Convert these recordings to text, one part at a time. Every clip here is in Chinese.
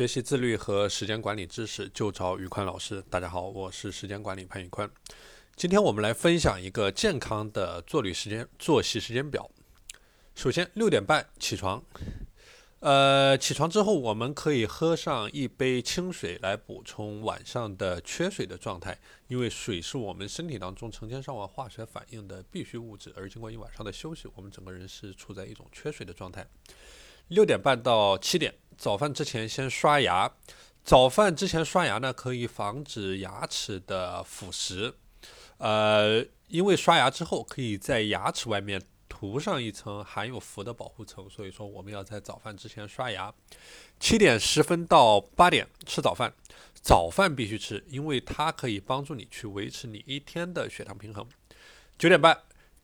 学习自律和时间管理知识，就找宇宽老师。大家好，我是时间管理潘宇宽。今天我们来分享一个健康的作息时间作息时间表。首先，六点半起床。呃，起床之后，我们可以喝上一杯清水来补充晚上的缺水的状态，因为水是我们身体当中成千上万化学反应的必需物质，而经过一晚上的休息，我们整个人是处在一种缺水的状态。六点半到七点。早饭之前先刷牙，早饭之前刷牙呢，可以防止牙齿的腐蚀。呃，因为刷牙之后可以在牙齿外面涂上一层含有氟的保护层，所以说我们要在早饭之前刷牙。七点十分到八点吃早饭，早饭必须吃，因为它可以帮助你去维持你一天的血糖平衡。九点半。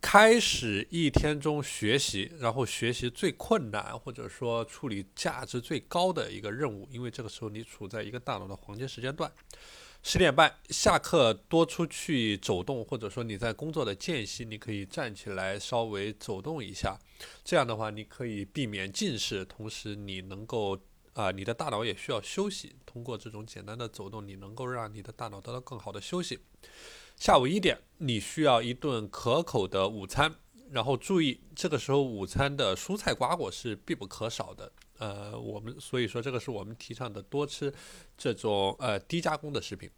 开始一天中学习，然后学习最困难或者说处理价值最高的一个任务，因为这个时候你处在一个大脑的黄金时间段。十点半下课多出去走动，或者说你在工作的间隙，你可以站起来稍微走动一下，这样的话你可以避免近视，同时你能够啊，你的大脑也需要休息，通过这种简单的走动，你能够让你的大脑得到更好的休息。下午一点，你需要一顿可口的午餐，然后注意，这个时候午餐的蔬菜瓜果是必不可少的。呃，我们所以说这个是我们提倡的，多吃这种呃低加工的食品。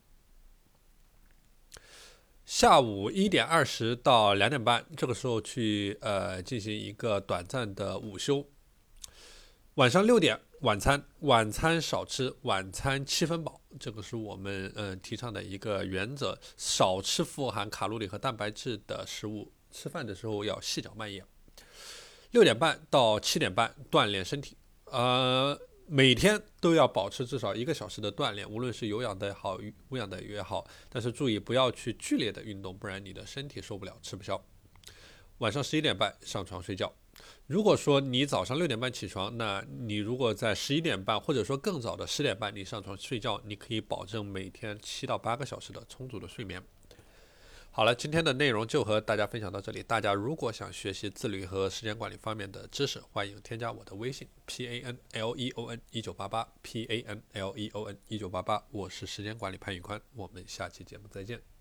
下午一点二十到两点半，这个时候去呃进行一个短暂的午休。晚上六点。晚餐，晚餐少吃，晚餐七分饱，这个是我们嗯提倡的一个原则，少吃富含卡路里和蛋白质的食物，吃饭的时候要细嚼慢咽。六点半到七点半锻炼身体，呃，每天都要保持至少一个小时的锻炼，无论是有氧的也好，无氧的也好，但是注意不要去剧烈的运动，不然你的身体受不了，吃不消。晚上十一点半上床睡觉。如果说你早上六点半起床，那你如果在十一点半或者说更早的十点半你上床睡觉，你可以保证每天七到八个小时的充足的睡眠。好了，今天的内容就和大家分享到这里。大家如果想学习自律和时间管理方面的知识，欢迎添加我的微信 p a n l e o n 一九八八 p a n l e o n 一九八八，我是时间管理潘宇宽，我们下期节目再见。